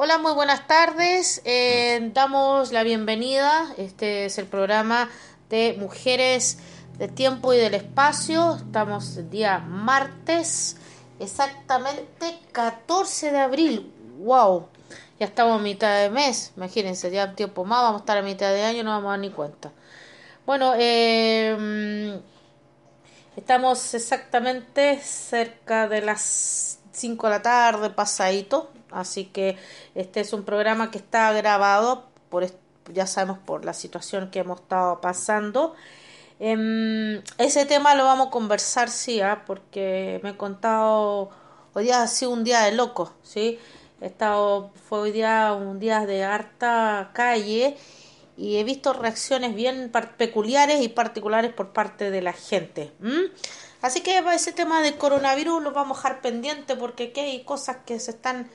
Hola, muy buenas tardes. Eh, damos la bienvenida. Este es el programa de Mujeres de Tiempo y del Espacio. Estamos el día martes, exactamente 14 de abril. ¡Wow! Ya estamos a mitad de mes. Imagínense, ya un tiempo más. Vamos a estar a mitad de año, no vamos a dar ni cuenta. Bueno, eh, estamos exactamente cerca de las 5 de la tarde, pasadito Así que este es un programa que está grabado, por ya sabemos por la situación que hemos estado pasando. Em, ese tema lo vamos a conversar, sí, ¿ah? porque me he contado, hoy día ha sido un día de loco, ¿sí? He estado, fue hoy día un día de harta calle y he visto reacciones bien peculiares y particulares por parte de la gente. Así que ese tema del coronavirus lo vamos a dejar pendiente porque aquí hay cosas que se están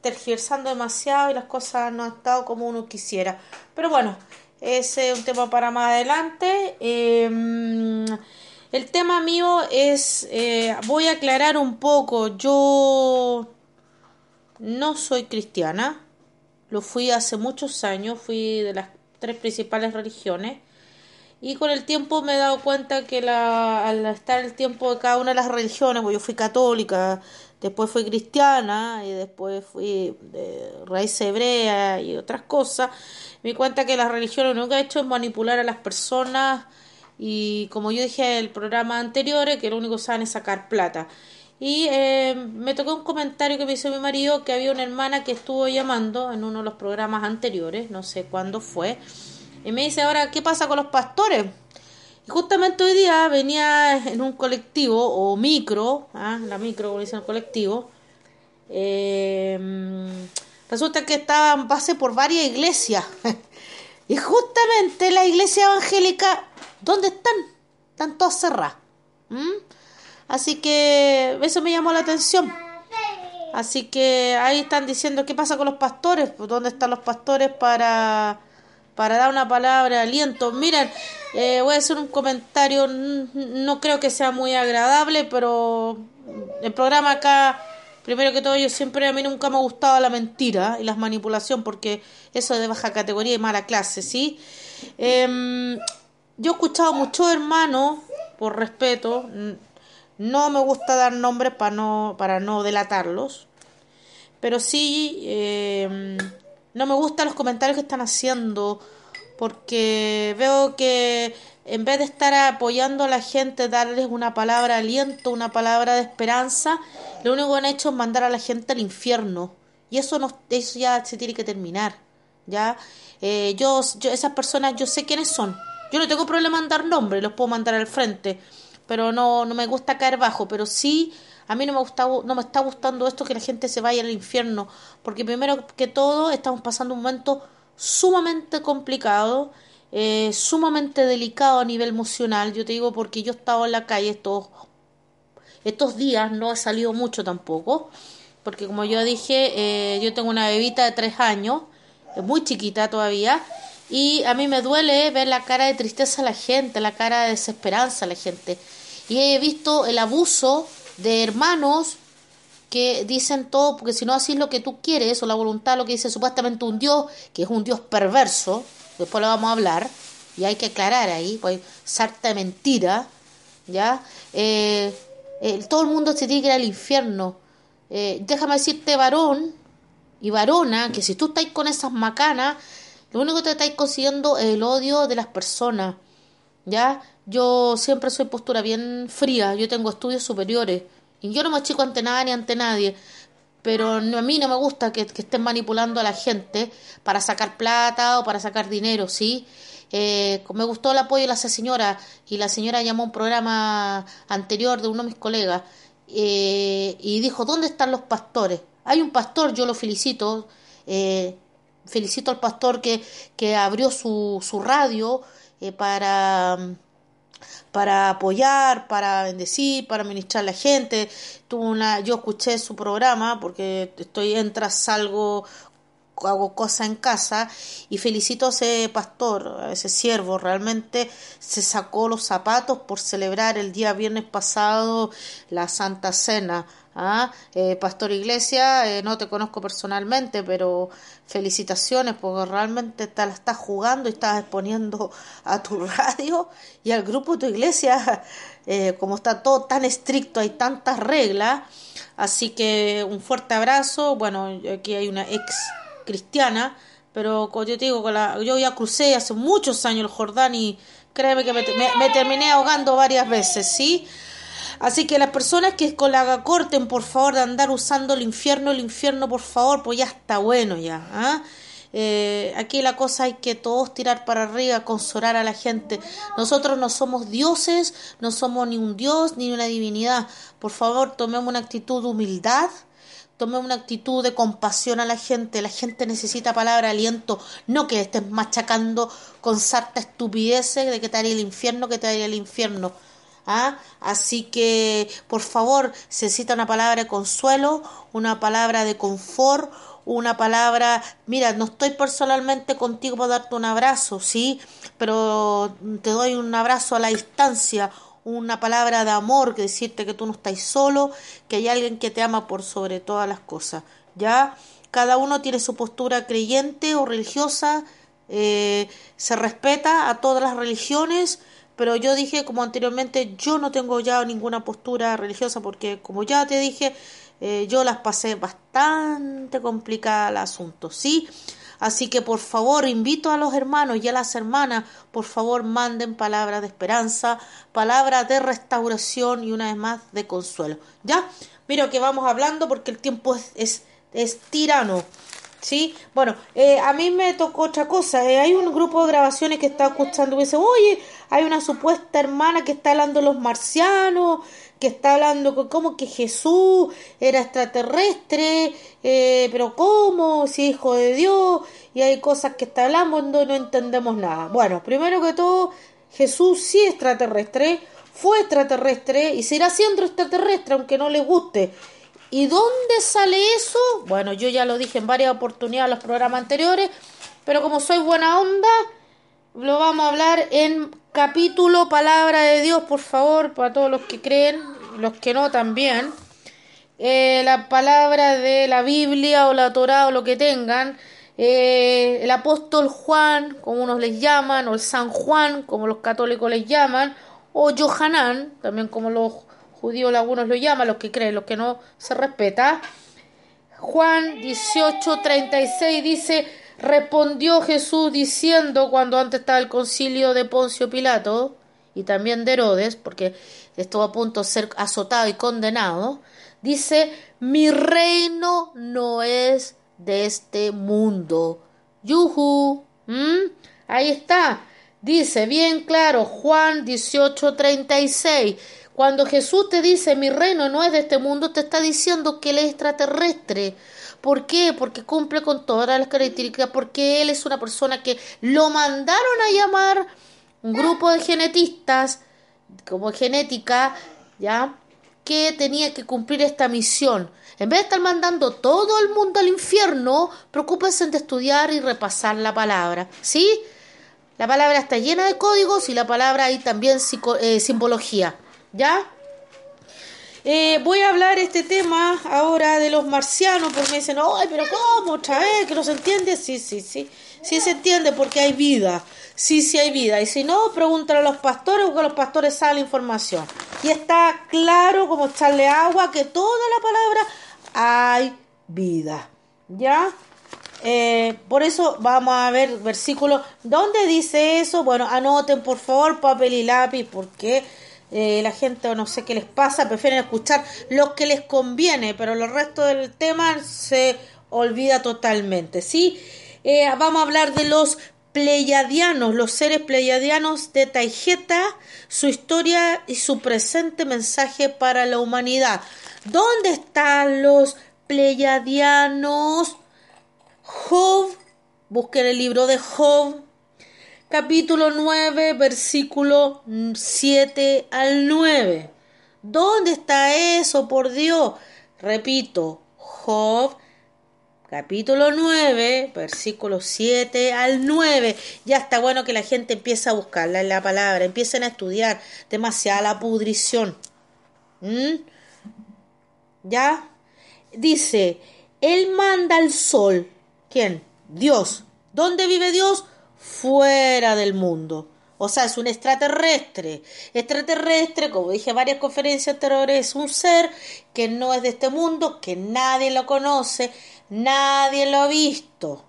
tergiversando demasiado y las cosas no han estado como uno quisiera. Pero bueno, ese es un tema para más adelante. Em, el tema mío es, eh, voy a aclarar un poco, yo no soy cristiana, lo fui hace muchos años, fui de las tres principales religiones. Y con el tiempo me he dado cuenta que la, al estar el tiempo de cada una de las religiones, pues yo fui católica, después fui cristiana y después fui de raíz hebrea y otras cosas, me cuenta que la religión lo único que ha hecho es manipular a las personas y como yo dije en el programa anterior, que lo único que saben es sacar plata. Y eh, me tocó un comentario que me hizo mi marido que había una hermana que estuvo llamando en uno de los programas anteriores, no sé cuándo fue, y me dice ahora, ¿qué pasa con los pastores? Justamente hoy día venía en un colectivo o micro, ¿ah? la micro, como dicen colectivo, em, resulta que estaba pasé por varias iglesias y justamente la iglesia evangélica, ¿dónde están? Están todas cerradas. Así que eso me llamó la atención. Así que ahí están diciendo qué pasa con los pastores, pues, ¿dónde están los pastores para para dar una palabra aliento. Miren, eh, voy a hacer un comentario, no creo que sea muy agradable, pero el programa acá, primero que todo, yo siempre, a mí nunca me ha gustado la mentira y la manipulación, porque eso es de baja categoría y mala clase, ¿sí? Em, yo he escuchado muchos hermanos, por respeto, no me gusta dar nombres para no, para no delatarlos, pero sí... Eh, no me gustan los comentarios que están haciendo porque veo que en vez de estar apoyando a la gente, darles una palabra de aliento, una palabra de esperanza, lo único que han hecho es mandar a la gente al infierno. Y eso, no, eso ya se tiene que terminar. ¿ya? Eh, yo, yo, esas personas, yo sé quiénes son. Yo no tengo problema en dar nombres, los puedo mandar al frente. Pero no, no me gusta caer bajo. Pero sí a mí no me, gusta, no me está gustando esto que la gente se vaya al infierno, porque primero que todo estamos pasando un momento sumamente complicado, eh, sumamente delicado a nivel emocional. Yo te digo porque yo he estado en la calle estos, estos días, no ha salido mucho tampoco, porque como yo dije, eh, yo tengo una bebita de tres años, muy chiquita todavía, y a mí me duele ver la cara de tristeza a la gente, la cara de desesperanza a la gente. Y he visto el abuso de hermanos que dicen todo, porque si no así es lo que tú quieres, o la voluntad, lo que dice supuestamente un Dios, que es un Dios perverso, después lo vamos a hablar, y hay que aclarar ahí, pues sarta de mentira, ¿ya? Eh, todo el mundo se tiene que ir al infierno. Eh, déjame decirte, varón y varona, que si tú estás con esas macanas, lo único que te estáis consiguiendo es el odio de las personas, ¿ya? Yo siempre soy postura bien fría, yo tengo estudios superiores y yo no me achico ante nada ni ante nadie, pero a mí no me gusta que, estén manipulando a la gente para sacar plata o para sacar dinero, ¿sí? Eh, me gustó el apoyo de la señora y la señora llamó a un programa anterior de uno de mis colegas eh, y dijo, ¿dónde están los pastores? Hay un pastor, yo lo felicito, eh, felicito al pastor que, que abrió su, su radio para para apoyar, para bendecir, para ministrar a la gente. Tuvo una, yo escuché su programa porque estoy entra, salgo hago cosas en casa y felicito a ese pastor, a ese siervo, realmente se sacó los zapatos por celebrar el día viernes pasado la Santa Cena. ¿Ah? Eh, pastor Iglesia, eh, no te conozco personalmente, pero felicitaciones porque realmente te la estás jugando y estás exponiendo a tu radio y al grupo de tu iglesia, eh, como está todo tan estricto, hay tantas reglas Así que un fuerte abrazo. Bueno, aquí hay una ex cristiana, pero como yo te digo, yo ya crucé hace muchos años el Jordán y créeme que me, terminé ahogando varias veces, ¿sí? Así que las personas que con la corten, por favor, de andar usando el infierno, el infierno, por favor, pues ya está bueno ya. ¿ah? Eh, aquí la cosa hay que todos tirar para arriba, consolar a la gente. Nosotros no somos dioses, no somos ni un dios ni una divinidad. Por favor, tomemos una actitud de humildad, tomemos una actitud de compasión a la gente. La gente necesita palabra aliento, no que estés machacando con sarta estupideces de que te haría el infierno, que te haría el infierno. ¿Ah? Así que, por favor, se necesita una palabra de consuelo, una palabra de confort, una palabra, mira, no estoy personalmente contigo para darte un abrazo, sí, pero te doy un abrazo a la distancia, una palabra de amor, que decirte que tú no estás solo, que hay alguien que te ama por sobre todas las cosas, ¿ya? Cada uno tiene su postura creyente o religiosa, eh, se respeta a todas las religiones, pero yo dije, como anteriormente, yo no tengo ya ninguna postura religiosa porque, como ya te dije, eh, yo las pasé bastante complicada el asunto, ¿sí? Así que por favor invito a los hermanos y a las hermanas, por favor manden palabras de esperanza, palabras de restauración y una vez más de consuelo. ¿Ya? Mira que vamos hablando porque el tiempo es, es, tirano. ¿Sí? Bueno, eh, a mí me tocó otra cosa. Eh, hay un grupo de grabaciones que está escuchando y dice, oye, hay una supuesta hermana que está hablando los marcianos, que está hablando como que Jesús era extraterrestre, eh, pero ¿cómo? Si hijo de Dios, y hay cosas que está hablando y no entendemos nada. Bueno, primero que todo, Jesús sí es extraterrestre, fue extraterrestre y será siendo extraterrestre aunque no le guste. ¿Y dónde sale eso? Bueno, yo ya lo dije en varias oportunidades en los programas anteriores, pero como soy buena onda, lo vamos a hablar en capítulo Palabra de Dios, por favor, para todos los que creen, los que no también. Eh, la palabra de la Biblia o la Torah o lo que tengan. Eh, el apóstol Juan, como unos les llaman, o el San Juan, como los católicos les llaman, o Johanán, también como los judíos algunos lo llaman, los que creen, los que no se respeta. Juan 18:36 dice, respondió Jesús diciendo cuando antes estaba el concilio de Poncio Pilato y también de Herodes, porque estuvo a punto de ser azotado y condenado, dice, mi reino no es de este mundo. Yuhu. Ahí está. Dice bien claro Juan 18:36. Cuando Jesús te dice mi reino no es de este mundo, te está diciendo que él es extraterrestre. ¿Por qué? Porque cumple con todas las características, porque él es una persona que lo mandaron a llamar un grupo de genetistas, como genética, ¿ya? Que tenía que cumplir esta misión. En vez de estar mandando todo el mundo al infierno, preocúpense de estudiar y repasar la palabra, ¿sí? La palabra está llena de códigos y la palabra hay también eh, simbología. ¿Ya? Eh, voy a hablar este tema ahora de los marcianos, porque me dicen, ay, pero ¿cómo otra? ¿Que no se entiende? Sí, sí, sí. Sí se entiende porque hay vida. Sí, sí hay vida. Y si no, pregúntale a los pastores, porque los pastores saben la información. Y está claro como echarle agua que toda la palabra hay vida. ¿Ya? Eh, por eso vamos a ver versículo. ¿Dónde dice eso? Bueno, anoten por favor papel y lápiz, porque eh, la gente no sé qué les pasa, prefieren escuchar lo que les conviene, pero el resto del tema se olvida totalmente, ¿sí? Eh, vamos a hablar de los pleiadianos, los seres pleiadianos de Taijeta, su historia y su presente mensaje para la humanidad. ¿Dónde están los pleiadianos? Job, busquen el libro de Job, capítulo 9, versículo 7 al 9. ¿Dónde está eso, por Dios? Repito, Job, capítulo 9, versículo 7 al 9. Ya está bueno que la gente empiece a buscarla en la palabra, empiecen a estudiar. Demasiada la pudrición. ¿Mm? ¿Ya? Dice, Él manda al sol. ¿Quién? Dios. ¿Dónde vive Dios? Fuera del mundo. O sea, es un extraterrestre. Extraterrestre, como dije en varias conferencias anteriores, es un ser que no es de este mundo, que nadie lo conoce, nadie lo ha visto.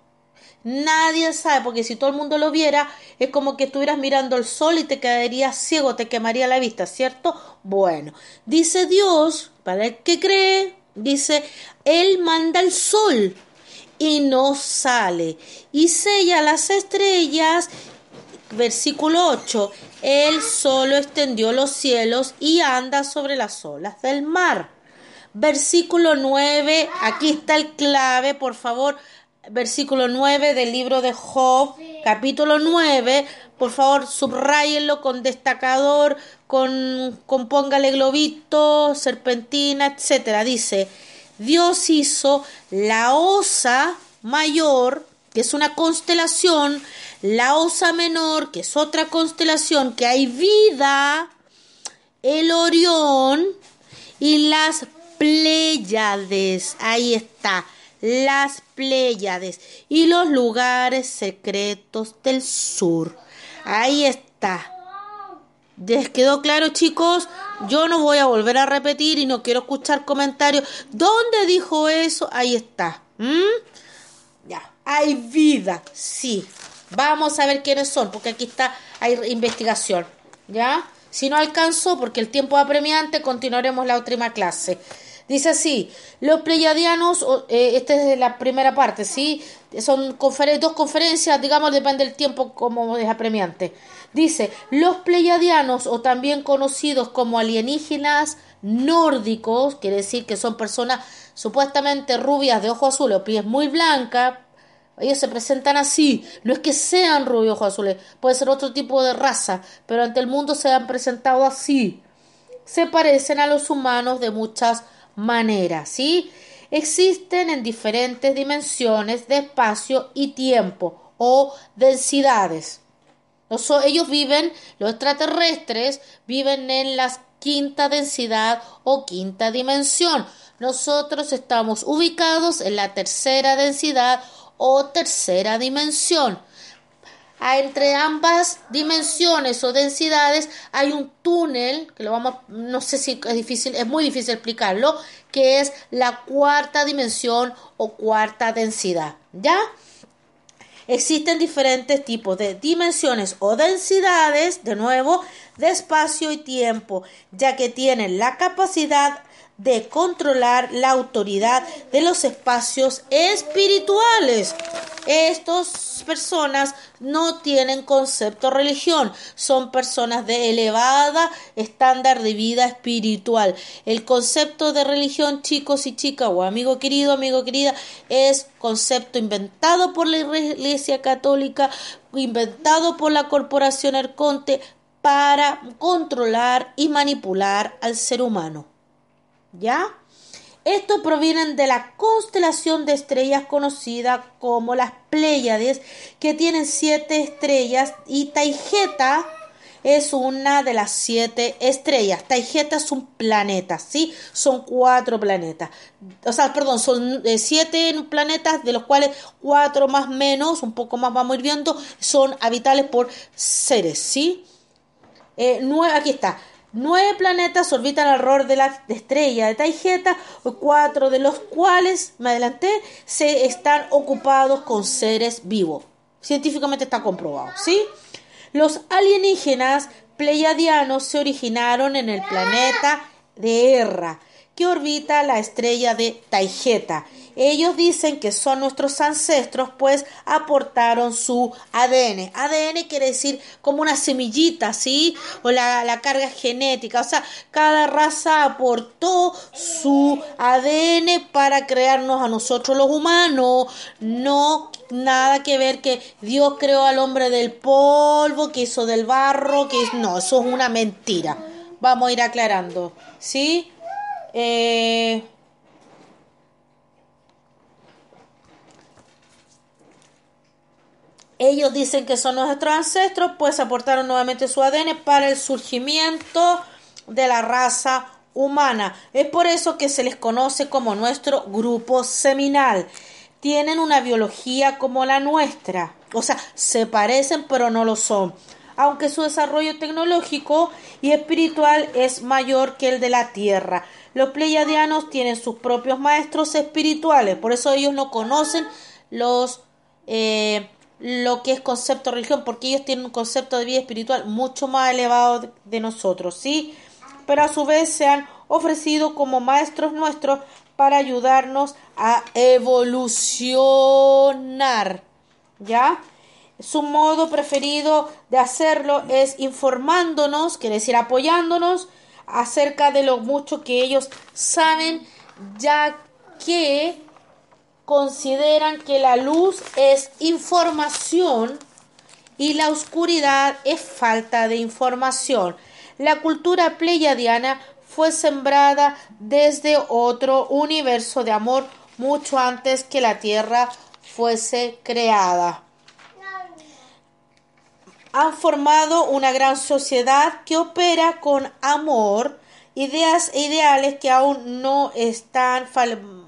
Nadie sabe, porque si todo el mundo lo viera, es como que estuvieras mirando el sol y te quedarías ciego, te quemaría la vista, ¿cierto? Bueno, dice Dios, para el que cree, dice, Él manda el sol y no sale, y sella las estrellas versículo 8, Él solo extendió los cielos y anda sobre las olas del mar. Versículo 9, aquí está el clave, por favor, versículo 9 del libro de Job, capítulo 9, por favor, subrayenlo con destacador, con, con póngale globito, serpentina, etcétera. Dice, Dios hizo la osa mayor, que es una constelación, la Osa Menor, que es otra constelación, que hay vida, el Orión y las Pléyades. Ahí está, las Pléyades y los lugares secretos del sur. Ahí está. ¿Les quedó claro, chicos? Yo no voy a volver a repetir y no quiero escuchar comentarios. ¿Dónde dijo eso? Ahí está. ¿Mm? Ya. Hay vida, sí. Vamos a ver quiénes son, porque aquí está, hay investigación. ¿Ya? Si no alcanzo, porque el tiempo apremiante, continuaremos la última clase. Dice así, los pleyadianos, eh, esta es la primera parte, ¿sí? Son dos conferencias, digamos, depende del tiempo como es apremiante. Dice, los pleyadianos, o también conocidos como alienígenas nórdicos, quiere decir que son personas supuestamente rubias de ojo azul o pies muy blancas, ellos se presentan así. No es que sean rubios o azules, puede ser otro tipo de raza, pero ante el mundo se han presentado así. Se parecen a los humanos de muchas maneras, ¿sí? Existen en diferentes dimensiones de espacio y tiempo o densidades. Ellos viven, los extraterrestres viven en la quinta densidad o quinta dimensión. Nosotros estamos ubicados en la tercera densidad o tercera dimensión. Entre ambas dimensiones o densidades hay un túnel, que lo vamos, no sé si es difícil, es muy difícil explicarlo, que es la cuarta dimensión o cuarta densidad. ¿Ya? Existen diferentes tipos de dimensiones o densidades, de nuevo, de espacio y tiempo, ya que tienen la capacidad de controlar la autoridad de los espacios espirituales. Estas personas no tienen concepto religión, son personas de elevada estándar de vida espiritual. El concepto de religión, chicos y chicas, o amigo querido, amigo querida, es concepto inventado por la Iglesia Católica, inventado por la Corporación Arconte para controlar y manipular al ser humano. ¿Ya? Estos provienen de la constelación de estrellas conocida como las Pléyades, que tienen siete estrellas, y Taigeta es una de las siete estrellas. Taigeta es un planeta, ¿sí? Son cuatro planetas. O sea, perdón, son eh, siete planetas, de los cuales cuatro más menos, un poco más vamos a ir viendo, son habitables por seres, ¿sí? Eh, aquí está. Nueve planetas orbitan alrededor de la estrella de Taigeta, cuatro de los cuales, me adelanté, se están ocupados con seres vivos. Científicamente está comprobado, ¿sí? Los alienígenas pleiadianos se originaron en el planeta de Erra, orbita la estrella de Taigeta ellos dicen que son nuestros ancestros, pues aportaron su ADN. ADN quiere decir como una semillita, ¿sí? O la, la carga genética. O sea, cada raza aportó su ADN para crearnos a nosotros los humanos. No nada que ver que Dios creó al hombre del polvo, que hizo del barro, que no, eso es una mentira. Vamos a ir aclarando, ¿sí? Eh, ellos dicen que son nuestros ancestros, pues aportaron nuevamente su ADN para el surgimiento de la raza humana. Es por eso que se les conoce como nuestro grupo seminal. Tienen una biología como la nuestra. O sea, se parecen pero no lo son. Aunque su desarrollo tecnológico y espiritual es mayor que el de la Tierra. Los pleiadianos tienen sus propios maestros espirituales. Por eso ellos no conocen los... Eh, lo que es concepto de religión, porque ellos tienen un concepto de vida espiritual mucho más elevado de nosotros, ¿sí? Pero a su vez se han ofrecido como maestros nuestros para ayudarnos a evolucionar, ¿ya? Su modo preferido de hacerlo es informándonos, quiere decir apoyándonos acerca de lo mucho que ellos saben, ya que consideran que la luz es información y la oscuridad es falta de información. La cultura pleiadiana fue sembrada desde otro universo de amor mucho antes que la Tierra fuese creada. Han formado una gran sociedad que opera con amor, ideas e ideales que aún no están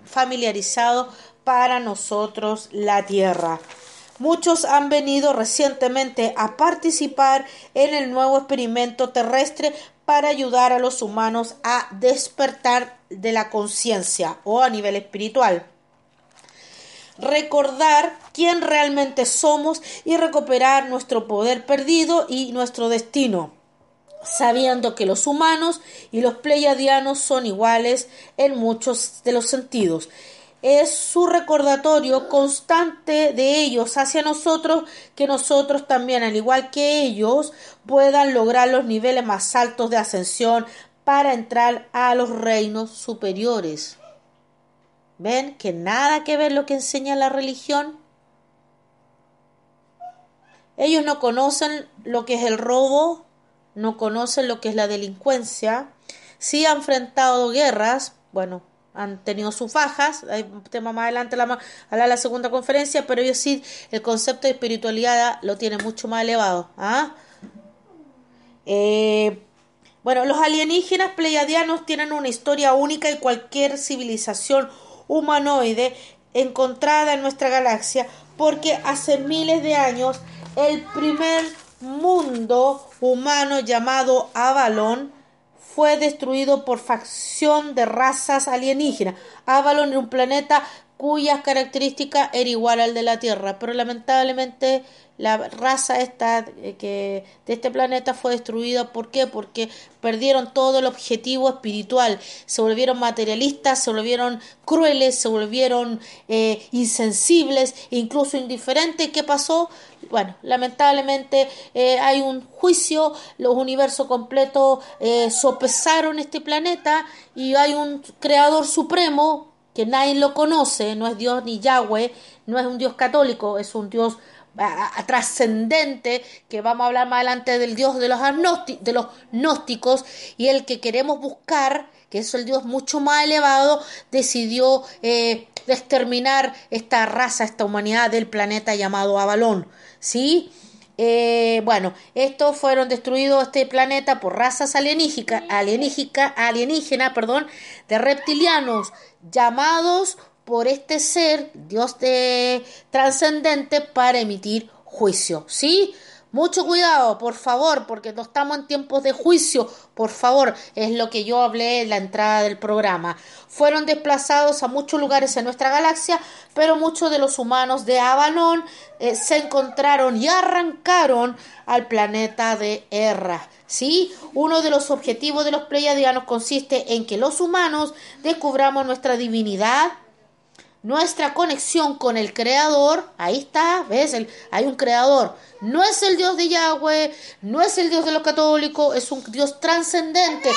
familiarizados para nosotros la tierra. Muchos han venido recientemente a participar en el nuevo experimento terrestre para ayudar a los humanos a despertar de la conciencia o a nivel espiritual. Recordar quién realmente somos y recuperar nuestro poder perdido y nuestro destino sabiendo que los humanos y los pleiadianos son iguales en muchos de los sentidos es su recordatorio constante de ellos hacia nosotros, que nosotros también, al igual que ellos, puedan lograr los niveles más altos de ascensión para entrar a los reinos superiores. ¿Ven que nada que ver lo que enseña la religión? Ellos no conocen lo que es el robo, no conocen lo que es la delincuencia, sí han enfrentado guerras, bueno, han tenido sus bajas, hay un tema más adelante la, a la, segunda conferencia, pero ellos sí, el concepto de espiritualidad lo tienen mucho más elevado. ¿ah? Eh, bueno, los alienígenas pleiadianos tienen una historia única y cualquier civilización humanoide encontrada en nuestra galaxia, porque hace miles de años el primer mundo humano llamado Avalon fue destruido por facción de razas alienígenas. Avalon era un planeta cuyas características era igual al de la Tierra, pero lamentablemente la raza esta eh, que de este planeta fue destruida ¿por qué? porque perdieron todo el objetivo espiritual se volvieron materialistas se volvieron crueles se volvieron eh, insensibles incluso indiferentes ¿qué pasó? bueno lamentablemente eh, hay un juicio los universos completos sopesaron este planeta y hay un creador supremo que nadie lo conoce, no es Dios ni Yahweh, no es un Dios católico, es un Dios trascendente, que vamos a hablar más adelante del Dios de los, de los gnósticos, y el que queremos buscar, que es el Dios mucho más elevado, decidió eh, exterminar esta raza, esta humanidad del planeta llamado Avalón. ¿Sí? Eh, bueno, estos fueron destruidos este planeta por razas alienígenas, alienígena, perdón, de reptilianos llamados por este ser, Dios de trascendente, para emitir juicio. ¿Sí? Mucho cuidado, por favor, porque no estamos en tiempos de juicio, por favor, es lo que yo hablé en la entrada del programa. Fueron desplazados a muchos lugares en nuestra galaxia, pero muchos de los humanos de Avalon eh, se encontraron y arrancaron al planeta de Erra. ¿Sí? Uno de los objetivos de los pleiadianos consiste en que los humanos descubramos nuestra divinidad, nuestra conexión con el Creador, ahí está, ¿ves? hay un Creador. No es el Dios de Yahweh, no es el Dios de los católicos, es un Dios trascendente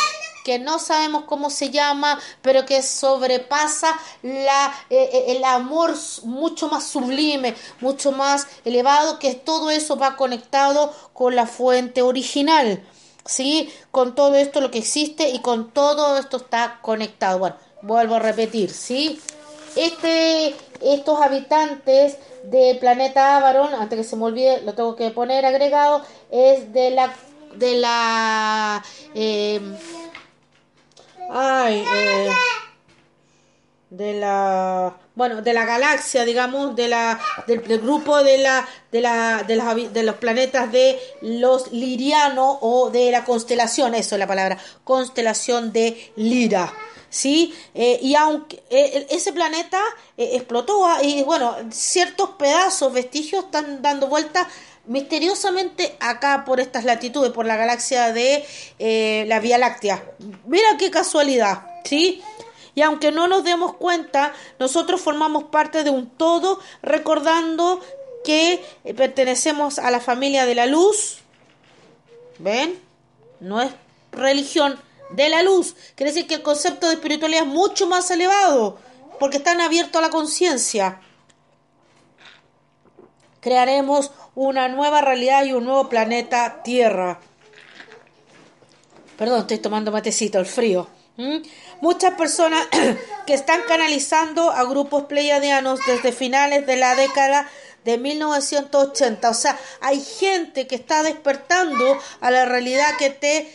que no sabemos cómo se llama, pero que sobrepasa la, eh, eh, el amor mucho más sublime, mucho más elevado, que todo eso va conectado con la fuente original. ¿Sí? Con todo esto lo que existe y con todo esto está conectado. Bueno, vuelvo a repetir, ¿sí? Este, estos habitantes del planeta Abaron, antes que se me olvide, lo tengo que poner agregado, es de la de la eh, ay, eh, de la bueno de la galaxia digamos de la del, grupo de la de la de, las, de los planetas de los lirianos o de la constelación eso es la palabra constelación de Lira ¿sí? Eh, y aunque eh, ese planeta eh, explotó ah, y bueno, ciertos pedazos, vestigios están dando vuelta misteriosamente acá por estas latitudes, por la galaxia de la Vía Láctea. Mira qué casualidad, ¿sí? Y aunque no nos demos cuenta, nosotros formamos parte de un todo, recordando que pertenecemos a la familia de la luz. ¿Ven? No es religión, de la luz. Quiere decir que el concepto de espiritualidad es mucho más elevado, porque están abiertos a la conciencia. Crearemos una nueva realidad y un nuevo planeta Tierra. Perdón, estoy tomando matecito, el frío. Muchas personas que están canalizando a grupos pleiadianos desde finales de la década de 1980. O sea, hay gente que está despertando a la realidad que te,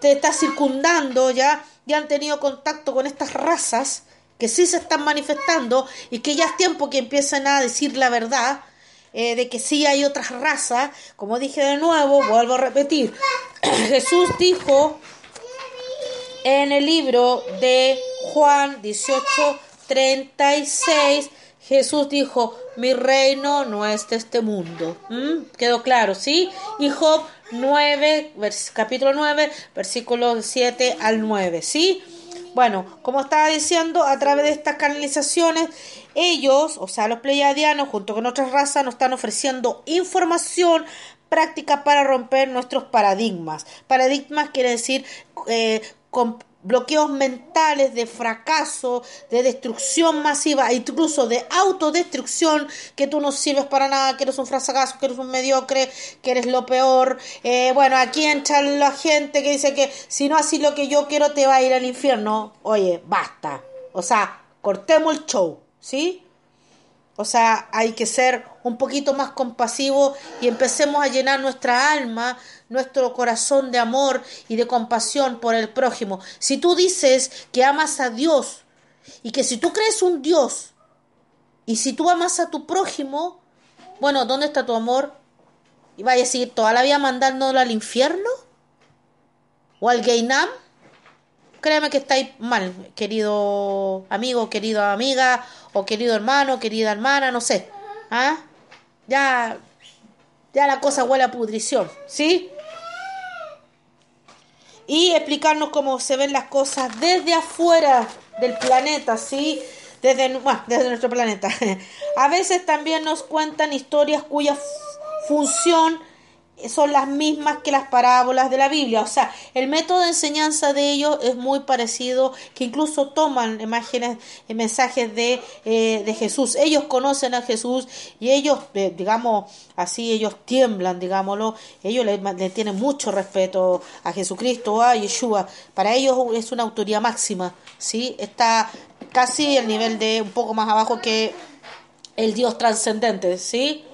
te está circundando ya y han tenido contacto con estas razas que sí se están manifestando y que ya es tiempo que empiecen a decir la verdad. Eh, de que sí hay otras razas, como dije de nuevo, vuelvo a repetir, Jesús dijo en el libro de Juan 18, 36, Jesús dijo, mi reino no es de este mundo. ¿Mm? ¿Quedó claro? ¿Sí? Y Job 9, capítulo 9, versículo 7 al 9. ¿Sí? Bueno, como estaba diciendo, a través de estas canalizaciones, ellos, o sea, los pleiadianos, junto con otras razas, nos están ofreciendo información práctica para romper nuestros paradigmas. Paradigmas quiere decir eh, bloqueos mentales de fracaso, de destrucción masiva, incluso de autodestrucción, que tú no sirves para nada, que eres un fracaso, que eres un mediocre, que eres lo peor. Eh, bueno, aquí entra la gente que dice que si no así lo que yo quiero te va a ir al infierno. Oye, basta. O sea, cortemos el show, ¿sí? O sea, hay que ser un poquito más compasivos y empecemos a llenar nuestra alma nuestro corazón de amor y de compasión por el prójimo. Si tú dices que amas a Dios y que si tú crees un Dios y si tú amas a tu prójimo, bueno, ¿dónde está tu amor? ¿Y vaya a seguir toda la vida mandándolo al infierno? ¿O al Gainam? Créeme que estáis mal, querido amigo, querida amiga, o querido hermano, querida hermana, no sé. ¿Ah? Ya, ya la cosa huele a pudrición, ¿sí? Y explicarnos cómo se ven las cosas desde afuera del planeta, ¿sí? Desde, desde nuestro planeta. A veces también nos cuentan historias cuya función son las mismas que las parábolas de la Biblia. O sea, el método de enseñanza de ellos es muy parecido, que incluso toman imágenes, y mensajes de, eh, de Jesús. Ellos conocen a Jesús y ellos, eh, digamos así, ellos tiemblan, digámoslo. Ellos le, tienen mucho respeto a Jesucristo, a Yeshua. Para ellos es una autoridad máxima, ¿sí? Está casi el nivel de un poco más abajo que el Dios trascendente, ¿sí?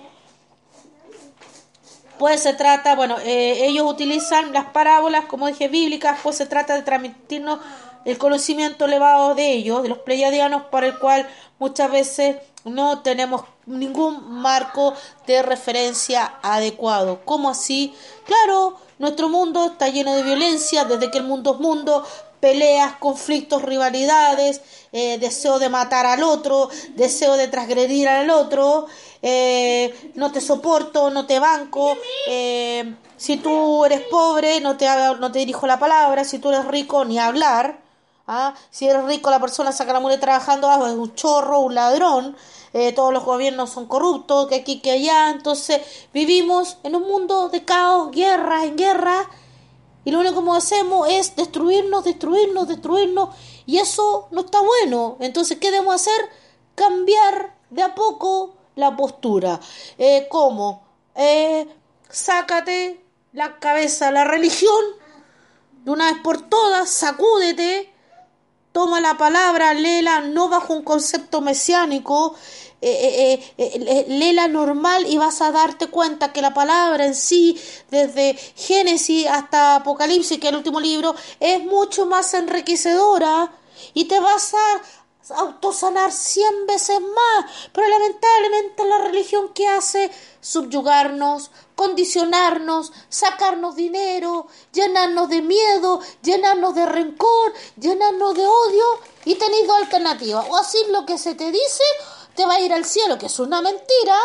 Pues se trata, bueno, eh, ellos utilizan las parábolas, como dije, bíblicas, pues se trata de transmitirnos el conocimiento elevado de ellos, de los pleiadianos, para el cual muchas veces no tenemos ningún marco de referencia adecuado. ¿Cómo así? Claro, nuestro mundo está lleno de violencia, desde que el mundo es mundo, peleas, conflictos, rivalidades, eh, deseo de matar al otro, deseo de transgredir al otro, eh, no te soporto, no te banco, eh, si tú eres pobre no te, no te dirijo la palabra, si tú eres rico ni hablar, ¿ah? si eres rico la persona saca la mule trabajando abajo, es un chorro, un ladrón, todos los gobiernos son corruptos, que aquí, que allá, entonces vivimos en un mundo de caos, guerra en guerra, y lo único que hacemos es destruirnos, destruirnos, destruirnos. Y eso no está bueno. Entonces, ¿qué debemos hacer? Cambiar de a poco la postura. Eh, ¿Cómo? Eh, sácate la cabeza la religión de una vez por todas, sacúdete toma la palabra, léela no bajo un concepto mesiánico, eh, eh, eh, léela normal y vas a darte cuenta que la palabra en sí, desde Génesis hasta Apocalipsis, que es el último libro, es mucho más enriquecedora y te vas a autosanar cien veces más. Pero lamentablemente la religión que hace subyugarnos, condicionarnos, sacarnos dinero, llenarnos de miedo, llenarnos de rencor, llenarnos de odio y tenéis dos alternativas. O así lo que se te dice te va a ir al cielo, que es una mentira,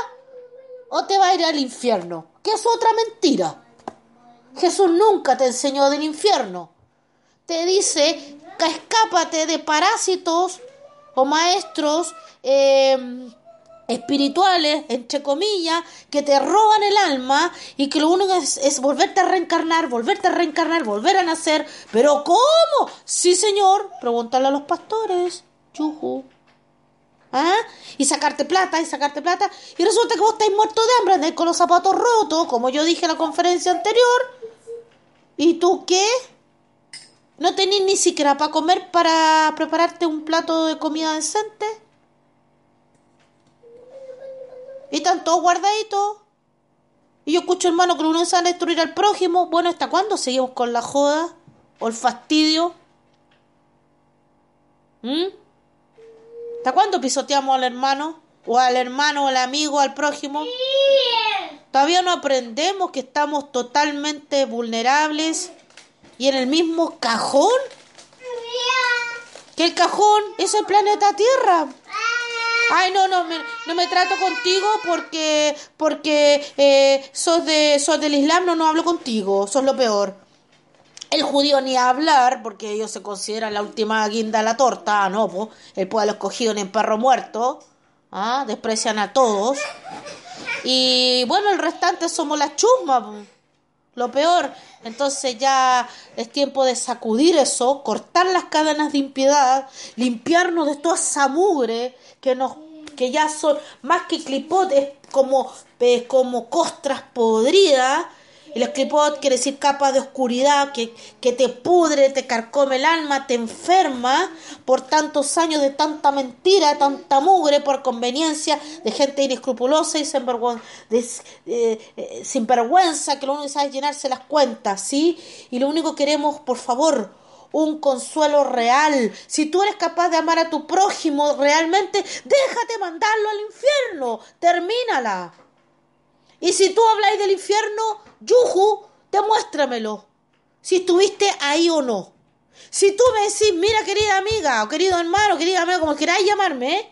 o te va a ir al infierno, que es otra mentira. Jesús nunca te enseñó del infierno. Te dice escápate de parásitos o maestros em, espirituales, entre comillas, que te roban el alma y que lo único es, volverte a reencarnar, volverte a reencarnar, volver a nacer. Pero ¿cómo? Sí, señor. Pregúntale a los pastores. Yuhu. ¿Ah? Y sacarte plata, y sacarte plata. Y resulta que vos estáis muerto de hambre, andáis con los zapatos rotos, como yo dije en la conferencia anterior. ¿Y tú qué? ¿No tenés ni siquiera para comer para prepararte un plato de comida decente? Y están todos guardaditos. Y yo escucho, hermano, que uno se a destruir al prójimo. Bueno, ¿hasta cuándo seguimos con la joda? ¿O el fastidio? ¿Mm? ¿Hasta cuándo pisoteamos al hermano? ¿O al hermano, al amigo, al prójimo? Todavía no aprendemos que estamos totalmente vulnerables y en el mismo cajón. Que el cajón es el planeta Tierra. Ay, no, no, me, no me trato contigo porque porque eh, sos, de, sos del Islam, no, no hablo contigo, sos lo peor. El judío ni hablar, porque ellos se consideran la última guinda de la torta, no, pues, el pueblo escogido en perro muerto, ¿ah? desprecian a todos. Y bueno, el restante somos las chusmas, lo peor. Entonces ya es tiempo de sacudir eso, cortar las cadenas de impiedad, limpiarnos de toda esa mugre que nos que ya son más que clipotes como, eh, como costras podridas el esclipot quiere decir capa de oscuridad que, que te pudre, te carcome el alma, te enferma por tantos años de tanta mentira, de tanta mugre, por conveniencia de gente inescrupulosa y sin, vergüenza, eh, vergüenza, que lo único que sabe es llenarse las cuentas, ¿sí? Y lo único que queremos, por favor, un consuelo real. Si tú eres capaz de amar a tu prójimo realmente, déjate mandarlo al infierno. Termínala. Y si tú habláis del infierno, Yuju, demuéstramelo. Si estuviste ahí o no. Si tú me decís, mira querida amiga, o querido hermano, querida amiga, como queráis llamarme,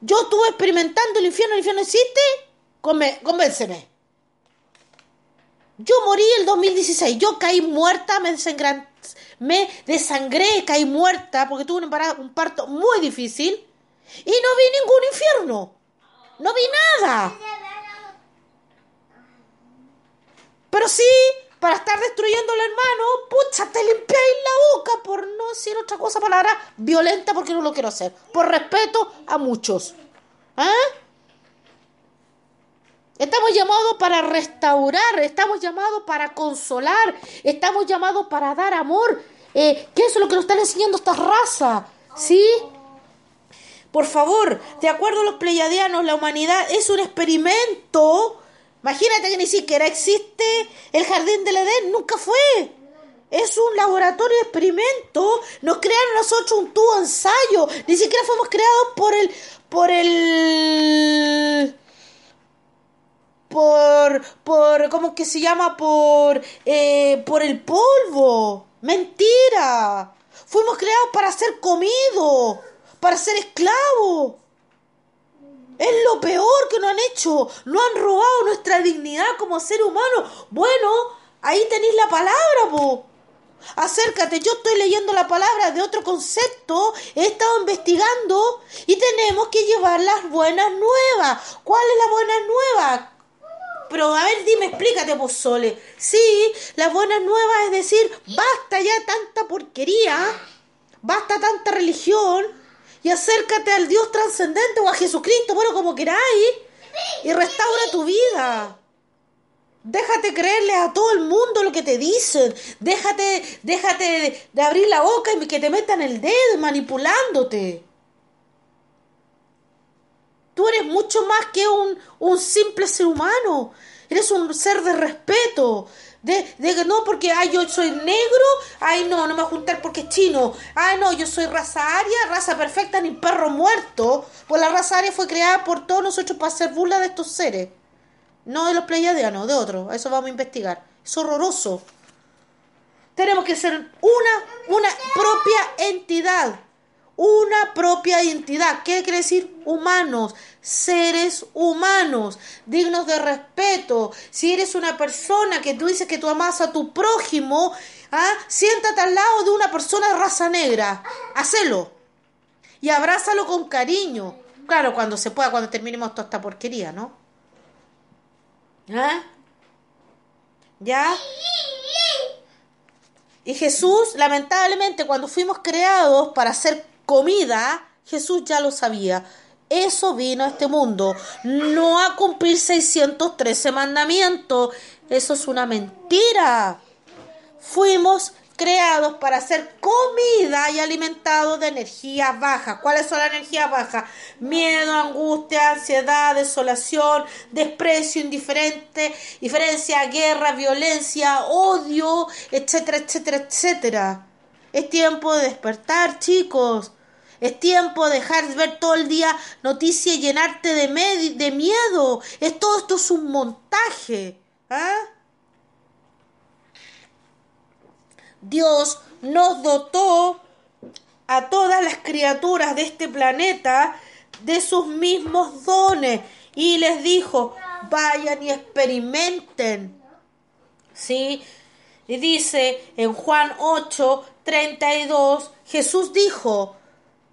yo estuve experimentando el infierno, el infierno existe, convénceme. Yo morí el 2016, yo caí muerta, me, me desangré, caí muerta porque tuve un, un parto muy difícil y no vi ningún infierno. No vi nada. Pero sí, para estar destruyendo al hermano, pucha, te limpiáis la boca por no decir otra cosa, palabra violenta porque no lo quiero hacer. Por respeto a muchos. ¿Ah? Estamos llamados para restaurar, estamos llamados para consolar, estamos llamados para dar amor. Eh, ¿Qué es lo que nos están enseñando esta raza? ¿Sí? Por favor, de acuerdo a los pleyadianos, la humanidad es un experimento Imagínate que ni siquiera existe el jardín del Edén, nunca fue. Es un laboratorio de experimento. Nos crearon nosotros un tubo ensayo. Ni siquiera fuimos creados por el. por el. por. por. ¿cómo que se llama? por. Eh, por el polvo. Mentira. Fuimos creados para ser comidos. Para ser esclavos. Es lo peor que nos han hecho. No han robado nuestra dignidad como ser humano. Bueno, ahí tenéis la palabra, po. Acércate, yo estoy leyendo la palabra de otro concepto, he estado investigando y tenemos que llevar las buenas nuevas. ¿Cuál es la buena nueva? Pero a ver, dime, explícate, Sole. Sí, la buena nueva es decir, basta ya tanta porquería, basta tanta religión, y acércate al Dios trascendente o a Jesucristo, bueno, como queráis, y restaura tu vida. Déjate creerle a todo el mundo lo que te dicen. Déjate, déjate de, abrir la boca y que te metan el dedo manipulándote. Tú eres mucho más que un, un simple ser humano. Eres un ser de respeto. De, de no, porque ay, yo soy negro, ay no, no me voy a juntar porque es chino, ay no, yo soy raza aria, raza perfecta, ni perro muerto. Pues la raza aria fue creada por todos nosotros para hacer burla de estos seres. No de los pleiadianos, de otros. Eso vamos a investigar. Es horroroso. Tenemos que ser una, una propia entidad. Una propia identidad. ¿Qué quiere decir? Humanos. Seres humanos. Dignos de respeto. Si eres una persona que tú dices que tú amas a tu prójimo, ¿ah? siéntate al lado de una persona de raza negra. Hacelo. Y abrázalo con cariño. Claro, cuando se pueda, cuando terminemos toda esta porquería, ¿no? ¿Ah? ¿Ya? Y Jesús, lamentablemente, cuando fuimos creados para hacer comida, Jesús ya lo sabía. Eso vino a este mundo, no a cumplir 613 mandamientos. Eso es una mentira. Fuimos creados para ser comida y alimentados de energías bajas. ¿Cuáles son las energías bajas? Miedo, angustia, ansiedad, desolación, desprecio, indiferente, diferencia, guerra, violencia, odio, etcétera, etcétera, etcétera. Es tiempo de despertar, chicos. Es tiempo de dejar de ver todo el día noticias y llenarte de, miedo. Es, todo esto es un montaje. ¿Ah? Dios nos dotó a todas las criaturas de este planeta de sus mismos dones y les dijo, vayan y experimenten. ¿Sí? Y dice en Juan 8, 32, Jesús dijo,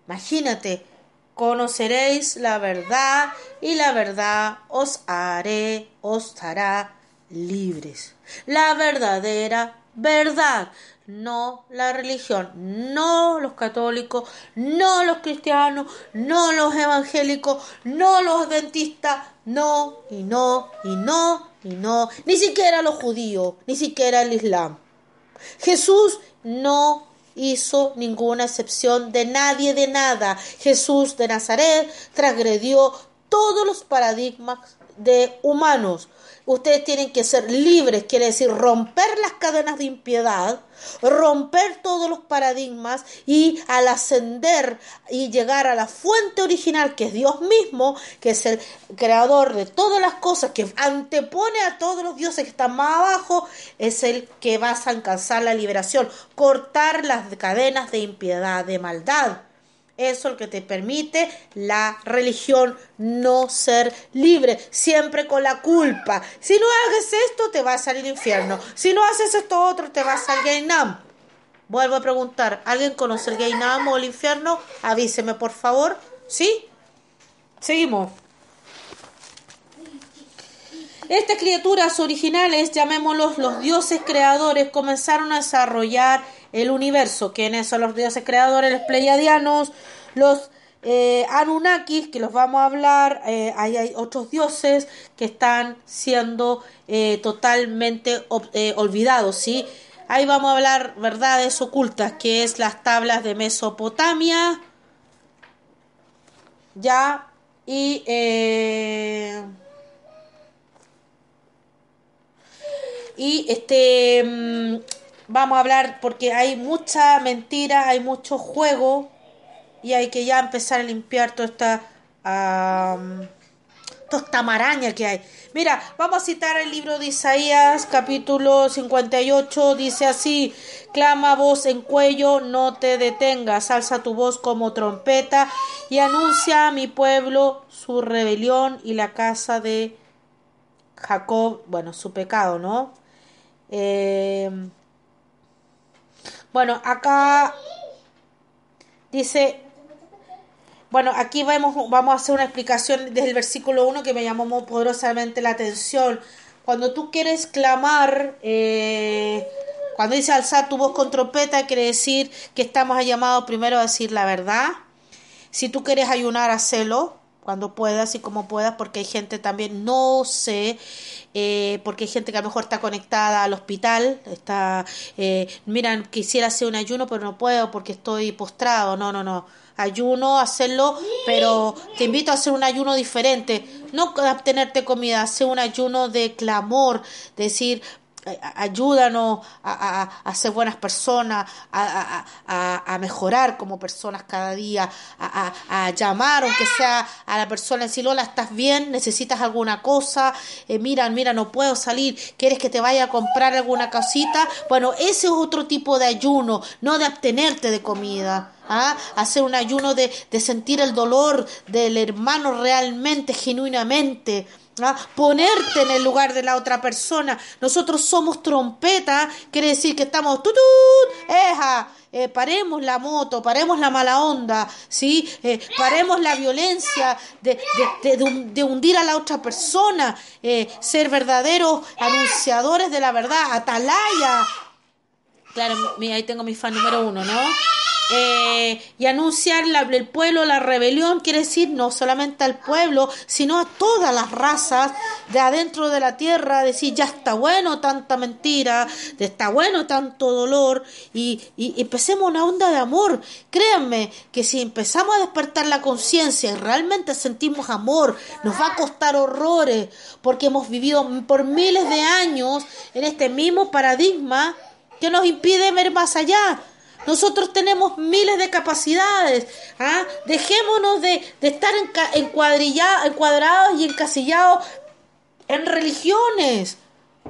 imagínate, conoceréis la verdad y la verdad os haré, os hará libres. La verdadera verdad no la religión, no los católicos, no los cristianos, no los evangélicos, no los adventistas, no y no y no y no, ni siquiera los judíos, ni siquiera el Islam. Jesús no hizo ninguna excepción de nadie de nada. Jesús de Nazaret transgredió todos los paradigmas de humanos. Ustedes tienen que ser libres, quiere decir romper las cadenas de impiedad, romper todos los paradigmas y al ascender y llegar a la fuente original que es Dios mismo, que es el creador de todas las cosas, que antepone a todos los dioses que están más abajo, es el que vas a alcanzar la liberación, cortar las cadenas de impiedad, de maldad. Eso es lo que te permite la religión no ser libre, siempre con la culpa. Si no haces esto, te vas al infierno. Si no haces esto otro, te vas al Gainam. Vuelvo a preguntar, ¿alguien conoce el Gainam o el infierno? Avíseme, por favor. ¿Sí? Seguimos. Estas criaturas originales, llamémoslos los dioses creadores, comenzaron a desarrollar el universo. ¿Quiénes son los dioses creadores? Los pleiadianos, los eh, Anunnakis, que los vamos a hablar. Eh, ahí hay otros dioses que están siendo eh, totalmente olvidados, ¿sí? Ahí vamos a hablar verdades ocultas, que es las tablas de Mesopotamia. Ya, y y este mm, vamos a hablar porque hay mucha mentira, hay mucho juego y hay que ya empezar a limpiar toda esta, toda esta maraña que hay. Mira, vamos a citar el libro de Isaías, capítulo 58, dice así, clama voz en cuello, no te detengas, alza tu voz como trompeta y anuncia a mi pueblo su rebelión y la casa de Jacob, bueno, su pecado, ¿no? Eh, bueno, acá dice, bueno, aquí vamos, vamos a hacer una explicación desde el versículo 1 que me llamó muy poderosamente la atención. Cuando tú quieres clamar, eh, cuando dice alzar tu voz con trompeta, quiere decir que estamos llamados primero a decir la verdad. Si tú quieres ayunar, hacelo. Cuando puedas y como puedas, porque hay gente también, no sé, eh, porque hay gente que a lo mejor está conectada al hospital, está, eh, miran, quisiera hacer un ayuno, pero no puedo porque estoy postrado, no, no, no, ayuno, hacerlo, pero te invito a hacer un ayuno diferente, no abstenerte comida, hacer un ayuno de clamor, decir, ayúdanos a, a, ser buenas personas, a, mejorar como personas cada día, a, llamar, aunque sea a la persona, decir, hola, ¿estás bien? ¿Necesitas alguna cosa? Eh, mira, mira, no puedo salir, ¿quieres que te vaya a comprar alguna cosita? Bueno, ese es otro tipo de ayuno, no de abstenerte de comida. ¿Ah? hacer un ayuno de sentir el dolor del hermano realmente, genuinamente, ¿Ah? ponerte en el lugar de la otra persona. Nosotros somos trompeta, quiere decir que estamos tutut, eja, eh, paremos la moto, paremos la mala onda, ¿sí? Eh, paremos la violencia de, de, hundir a la otra persona, eh, ser verdaderos anunciadores de la verdad, atalaya. Claro, ahí tengo mi fan número uno, ¿no? Eh, y anunciar el pueblo, la rebelión, quiere decir no solamente al pueblo, sino a todas las razas de adentro de la tierra, decir ya está bueno tanta mentira, está bueno tanto dolor, y, y, empecemos una onda de amor. Créanme que si empezamos a despertar la conciencia y realmente sentimos amor, nos va a costar horrores, porque hemos vivido por miles de años en este mismo paradigma que nos impide ver más allá nosotros tenemos miles de capacidades. ¿ah? Dejémonos de, de estar encuadrados y encasillados en religiones.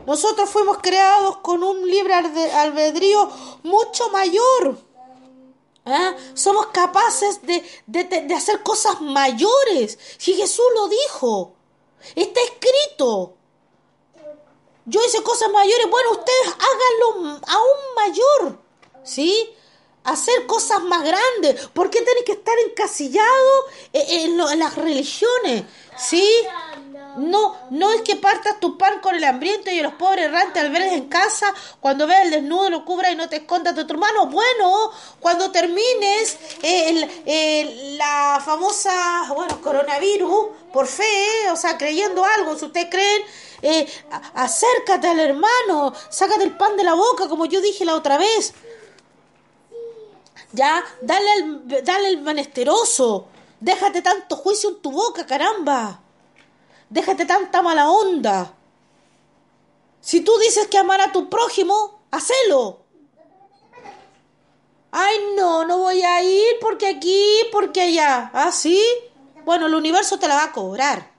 Nosotros fuimos creados con un libre albedrío mucho mayor. ¿ah? Somos capaces de, de, de hacer cosas mayores. Si Jesús lo dijo, está escrito. Yo hice cosas mayores. Bueno, ustedes háganlo aún mayor. ¿Sí? hacer cosas más grandes. ¿Por qué tenés que estar encasillado en, las religiones? ¿Sí? No, no es que partas tu pan con el hambriento y los pobres errantes al verles en casa, cuando veas el desnudo lo cubra y no te escondas de tu hermano. Bueno, cuando termines el, la famosa, bueno, coronavirus, por fe, o sea, creyendo algo, si ustedes creen, eh, acércate al hermano, sácate el pan de la boca, como yo dije la otra vez. Ya, dale el, dale el menesteroso. Déjate tanto juicio en tu boca, caramba. Déjate tanta mala onda. Si tú dices que amar a tu prójimo, hacelo. Ay, no, no voy a ir porque aquí, porque allá. ¿Ah, sí? Bueno, el universo te la va a cobrar.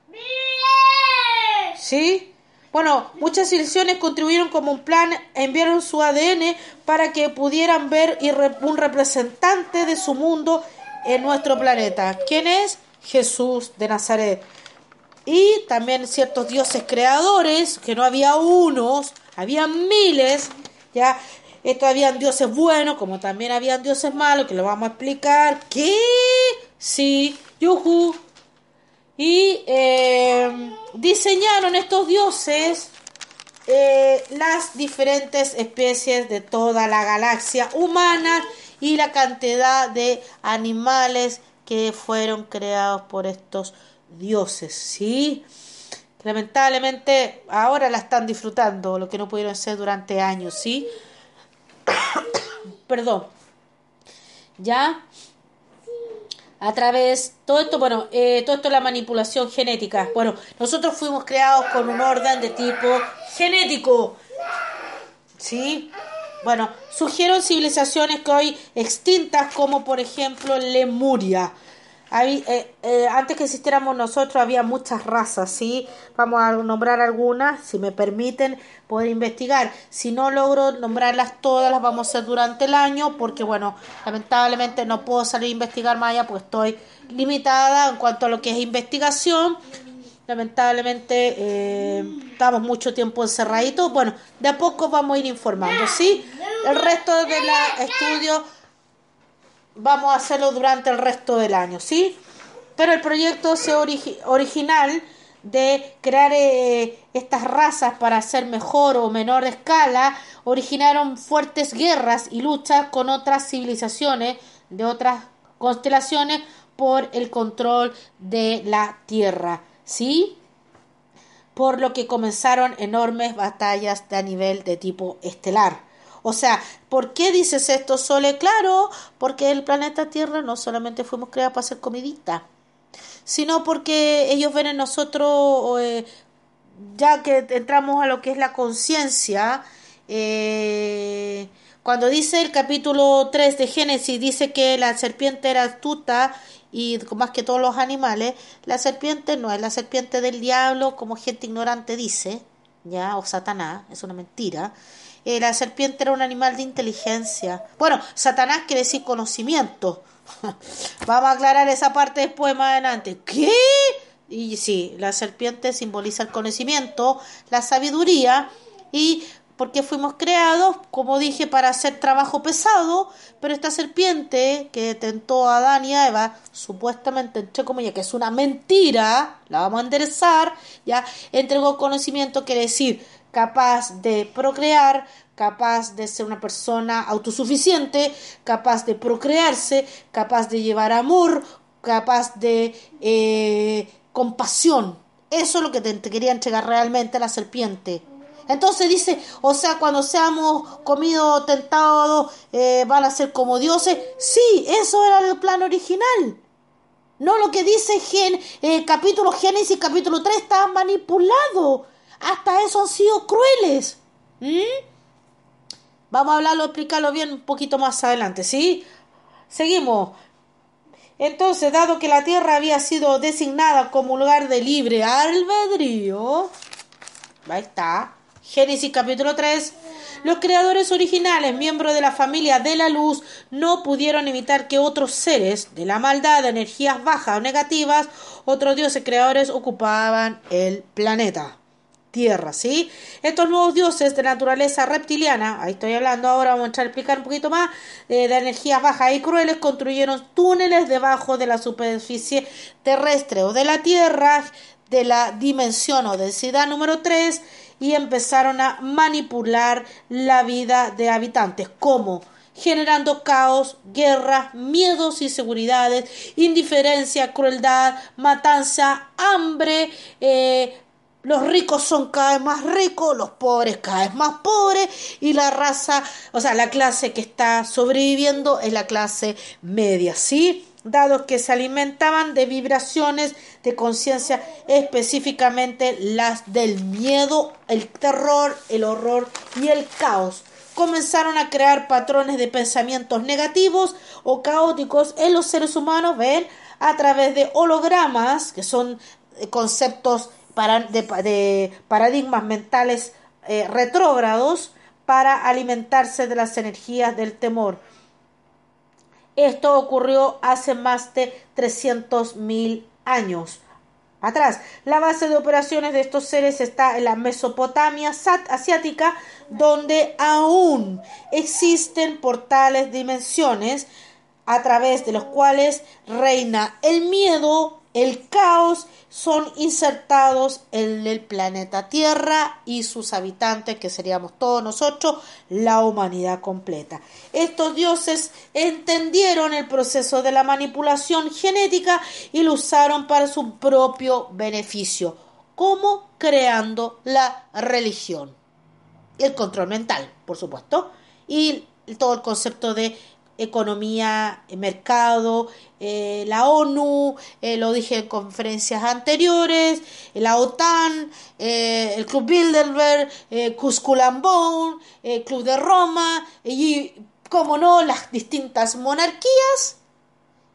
¿Sí? Bueno, muchas civilizaciones contribuyeron como un plan, enviaron su ADN para que pudieran ver un representante de su mundo en nuestro planeta. ¿Quién es? Jesús de Nazaret. Y también ciertos dioses creadores, que no había unos, había miles, ya. Estos habían dioses buenos, como también habían dioses malos, que lo vamos a explicar. ¿Qué? Sí, yuhu, y eh, diseñaron estos dioses eh, las diferentes especies de toda la galaxia humana y la cantidad de animales que fueron creados por estos dioses, ¿sí? Lamentablemente ahora la están disfrutando, lo que no pudieron ser durante años, ¿sí? Perdón. ¿Ya? a través, todo esto, bueno, eh, todo esto es la manipulación genética. Bueno, nosotros fuimos creados con un orden de tipo genético. ¿Sí? Bueno, surgieron civilizaciones que hoy extintas como por ejemplo Lemuria. Eh, eh, antes que existiéramos nosotros había muchas razas, ¿sí? Vamos a nombrar algunas, si me permiten poder investigar. Si no logro nombrarlas todas, las vamos a hacer durante el año, porque bueno, lamentablemente no puedo salir a investigar más allá, pues estoy limitada en cuanto a lo que es investigación. Lamentablemente eh, estamos mucho tiempo encerraditos. Bueno, de a poco vamos a ir informando, ¿sí? El resto de la estudio vamos a hacerlo durante el resto del año, ¿sí? Pero el proyecto original de crear eh, estas razas para hacer mejor o menor escala originaron fuertes guerras y luchas con otras civilizaciones de otras constelaciones por el control de la Tierra, ¿sí? Por lo que comenzaron enormes batallas de a nivel de tipo estelar. O sea, ¿por qué dices esto, Sole? Claro, porque el planeta Tierra no solamente fuimos creados para hacer comidita, sino porque ellos ven en nosotros, eh, ya que entramos a lo que es la conciencia, eh, cuando dice el capítulo 3 de Génesis, dice que la serpiente era astuta y más que todos los animales, la serpiente no es la serpiente del diablo, como gente ignorante dice, ya, o Satanás, es una mentira. Eh, la serpiente era un animal de inteligencia. Bueno, Satanás quiere decir conocimiento. Vamos a aclarar esa parte después más adelante. ¿Qué? Y sí, la serpiente simboliza el conocimiento, la sabiduría y porque fuimos creados, como dije, para hacer trabajo pesado, pero esta serpiente que tentó a Adán y Eva, supuestamente, entre comillas, que es una mentira, la vamos a enderezar, ya, entregó conocimiento, quiere decir, capaz de procrear, capaz de ser una persona autosuficiente, capaz de procrearse, capaz de llevar amor, capaz de eh, compasión. Eso es lo que te quería entregar realmente la serpiente. Entonces dice, o sea, cuando seamos comidos, tentados, eh, van a ser como dioses. Sí, eso era el plan original. No lo que dice Gen, eh, capítulo Génesis, capítulo 3, está manipulado. Hasta eso han sido crueles. ¿Mm? Vamos a hablarlo, explicarlo bien un poquito más adelante, ¿sí? Seguimos. Entonces, dado que la tierra había sido designada como lugar de libre albedrío, ahí está, Génesis capítulo 3. Los creadores originales, miembros de la familia de la luz, no pudieron evitar que otros seres de la maldad, de energías bajas o negativas, otros dioses creadores ocupaban el planeta. Tierra, ¿sí? Estos nuevos dioses de naturaleza reptiliana, ahí estoy hablando ahora, vamos a explicar un poquito más, eh, de energías bajas y crueles, construyeron túneles debajo de la superficie terrestre o de la Tierra, de la dimensión o densidad número 3, y empezaron a manipular la vida de habitantes. ¿Cómo? generando caos, guerras, miedos, inseguridades, indiferencia, crueldad, matanza, hambre. Eh, los ricos son cada vez más ricos, los pobres cada vez más pobres y la raza, o sea, la clase que está sobreviviendo es la clase media, ¿sí? dado que se alimentaban de vibraciones de conciencia, específicamente las del miedo, el terror, el horror y el caos. Comenzaron a crear patrones de pensamientos negativos o caóticos en los seres humanos, ven, a través de hologramas, que son eh, de, paradigmas mentales eh, retrógrados, para alimentarse de las energías del temor esto ocurrió hace más de 300.000 años atrás. La base de operaciones de estos seres está en la Mesopotamia asiática, donde aún existen portales dimensiones a través de los cuales reina el miedo, el caos son insertados en el planeta Tierra y sus habitantes, que seríamos todos nosotros, la humanidad completa. Estos dioses entendieron el proceso de la manipulación genética y lo usaron para su propio beneficio, como creando la religión. El control mental, por supuesto, y todo el concepto de economía, eh, mercado, eh, la ONU, eh, lo dije en conferencias anteriores, la OTAN, el Club Bilderberg, Cusculambón, el Club de Roma y, como no, las distintas monarquías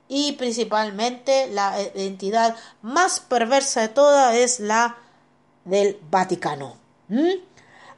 y principalmente la entidad más perversa de todas es la del Vaticano.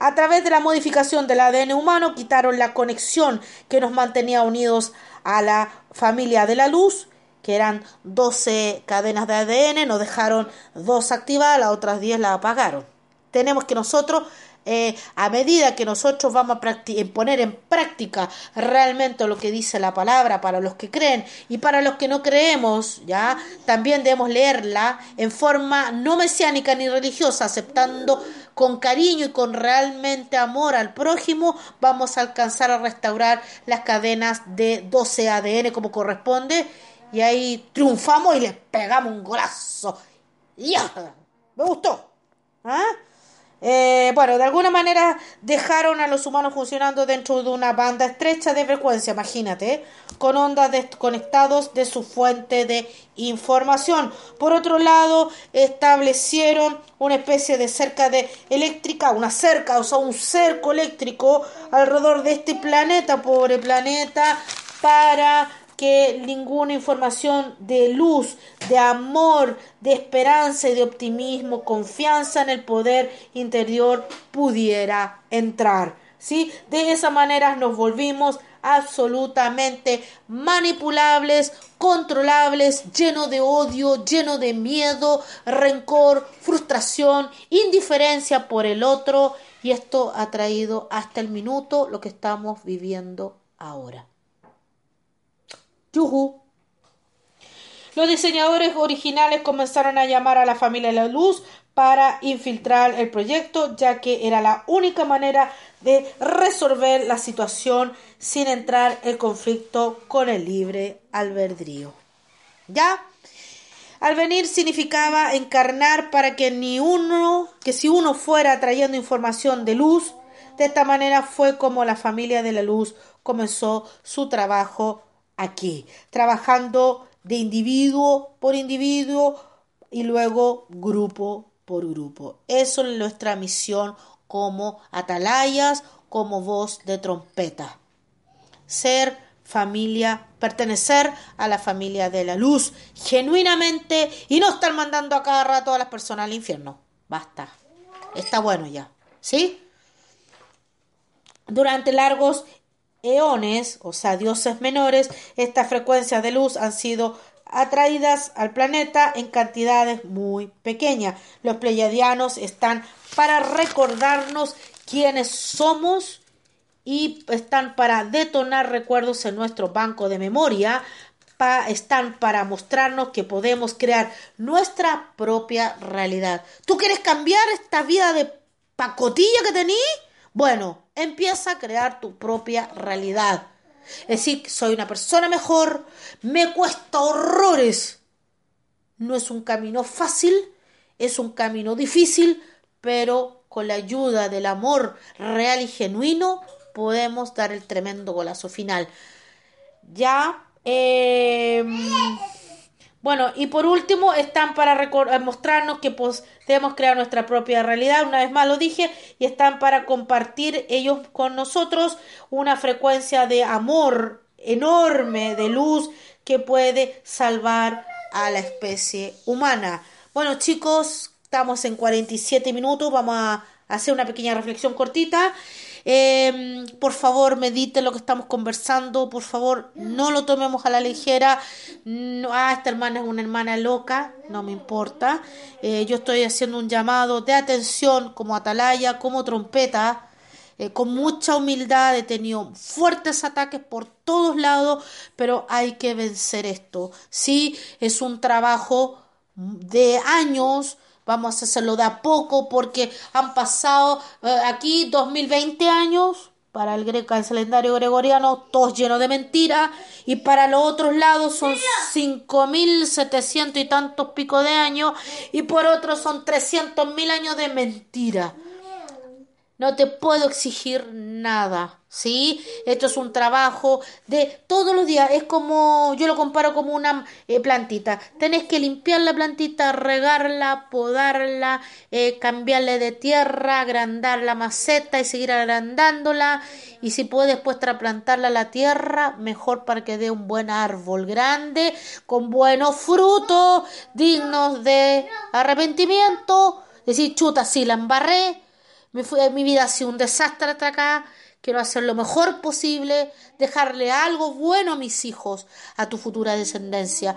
A través de la modificación del ADN humano quitaron la conexión que nos mantenía unidos a la familia de la luz, que eran 12 cadenas de ADN, nos dejaron dos activadas, las otras 10 las apagaron. Tenemos que nosotros eh, a medida que nosotros vamos a poner en práctica realmente lo que dice la palabra para los que creen y para los que no creemos, ya también debemos leerla en forma no mesiánica ni religiosa, aceptando con cariño y con realmente amor al prójimo, vamos a alcanzar a restaurar las cadenas de 12 ADN como corresponde y ahí triunfamos y les pegamos un golazo. ¡Ya! Me gustó. ¿Ah? Eh, bueno, de alguna manera dejaron a los humanos funcionando dentro de una banda estrecha de frecuencia, imagínate, con ondas desconectados de su fuente de información. Por otro lado, establecieron una especie de cerca de eléctrica, una cerca, o sea, un cerco eléctrico alrededor de este planeta, pobre planeta, para que ninguna información de luz, de amor, de esperanza y de optimismo, confianza en el poder interior pudiera entrar. ¿Sí? De esa manera nos volvimos absolutamente manipulables, controlables, lleno de odio, lleno de miedo, rencor, frustración, indiferencia por el otro y esto ha traído hasta el minuto lo que estamos viviendo ahora. Yuhu. Los diseñadores originales comenzaron a llamar a la familia la luz para infiltrar el proyecto, ya que era la única manera de resolver la situación sin entrar en conflicto con el libre albedrío. ¿Ya? Al venir significaba encarnar para que ni uno, que si uno fuera trayendo información de luz, de esta manera fue como la familia de la luz comenzó su trabajo aquí, trabajando de individuo por individuo y luego grupo por grupo. Eso es nuestra misión como atalayas, como voz de trompeta. Ser familia, pertenecer a la familia de la luz, genuinamente, y no estar mandando a cada rato a las personas al infierno. Basta. Está bueno ya. ¿Sí? Durante largos eones, o sea, dioses menores, estas frecuencias de luz han sido atraídas al planeta en cantidades muy pequeñas. Los pleiadianos están para recordarnos quiénes somos y están para detonar recuerdos en nuestro banco de memoria, están para mostrarnos que podemos crear nuestra propia realidad. ¿Tú quieres cambiar esta vida de pacotilla que tenés? Bueno, empieza a crear tu propia realidad. Es decir, soy una persona mejor, me cuesta horrores. No es un camino fácil, es un camino difícil, pero con la ayuda del amor real y genuino podemos dar el tremendo golazo final. Ya. Eh, bueno, y por último están para eh, mostrarnos que podemos crear nuestra propia realidad, una vez más lo dije, y están para compartir ellos con nosotros una frecuencia de amor enorme, de luz, que puede salvar a la especie humana. Bueno chicos, estamos en 47 minutos, vamos a hacer una pequeña reflexión cortita. Eh, por favor, medite lo que estamos conversando. Por favor, no lo tomemos a la ligera. Ah, esta hermana es una hermana loca. No me importa. Eh, yo estoy haciendo un llamado de atención como atalaya, como trompeta. Eh, con mucha humildad, he tenido fuertes ataques por todos lados, pero hay que vencer esto. Sí, es un trabajo de años, Vamos a hacerlo de a poco porque han pasado eh, aquí 2020 años para el, el calendario gregoriano, todos llenos de mentiras, y para los otros lados son 5.700 y tantos pico de años, y por otros son 300.000 años de mentira. No te puedo exigir nada. ¿sí? Esto es un trabajo de todos los días, es como, yo lo comparo como una eh, plantita, tenés que limpiar la plantita, regarla, podarla, eh, cambiarle de tierra, agrandar la maceta y seguir agrandándola, y si puedes después trasplantarla a la tierra, mejor para que dé un buen árbol grande, con buenos frutos, dignos de arrepentimiento, decir, chuta, sí, la embarré, mi, mi vida ha sido un desastre hasta acá, Quiero hacer lo mejor posible, dejarle algo bueno a mis hijos, a tu futura descendencia.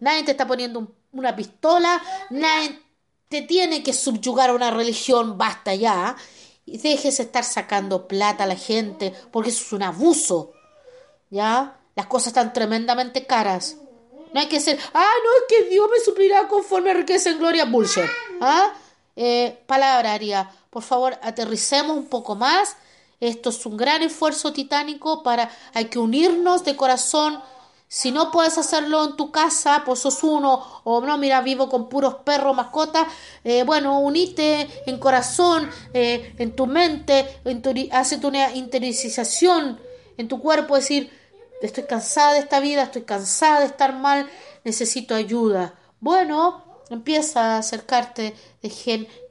Nadie te está poniendo una pistola, nadie te tiene que subyugar a una religión, basta ya. Y dejes de estar sacando plata a la gente, porque eso es un abuso. ¿Ya? Las cosas están tremendamente caras. No hay que ser, ah, no, es que Dios me suplirá conforme a riqueza en gloria, bullshit. ¿Ah? Eh, palabra, Por favor, aterricemos un poco más esto es un gran esfuerzo titánico para, hay que unirnos de corazón, Si no puedes hacerlo en tu casa, pues sos uno, o no, mira, vivo con puros perros, mascotas, eh, bueno, unite en corazón, eh, en tu mente, en hace una interiorización en tu cuerpo, decir, estoy cansada de esta vida, estoy cansada de estar mal, necesito ayuda. Bueno, empieza a acercarte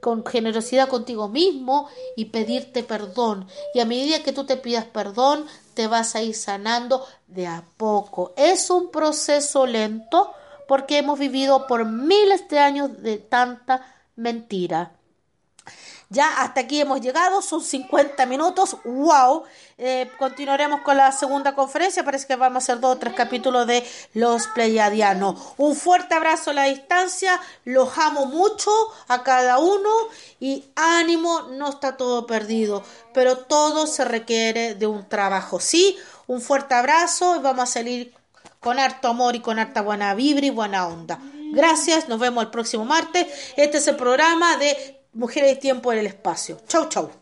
con generosidad contigo mismo y pedirte perdón. Y a medida que tú te pidas perdón, te vas a ir sanando de a poco. Es un proceso lento porque hemos vivido por miles de años de tanta mentira. Ya hasta aquí hemos llegado, son 50 minutos, wow. Eh, continuaremos con la segunda conferencia, parece que vamos a hacer dos o tres capítulos de los Pleiadianos. Un fuerte abrazo a la distancia, los amo mucho a cada uno y ánimo, no está todo perdido, pero todo se requiere de un trabajo, ¿sí? Un fuerte abrazo y vamos a salir con harto amor y con harta buena vibra y buena onda. Gracias, nos vemos el próximo martes. Este es el programa de Mujeres de Tiempo en el Espacio. Chau, chau.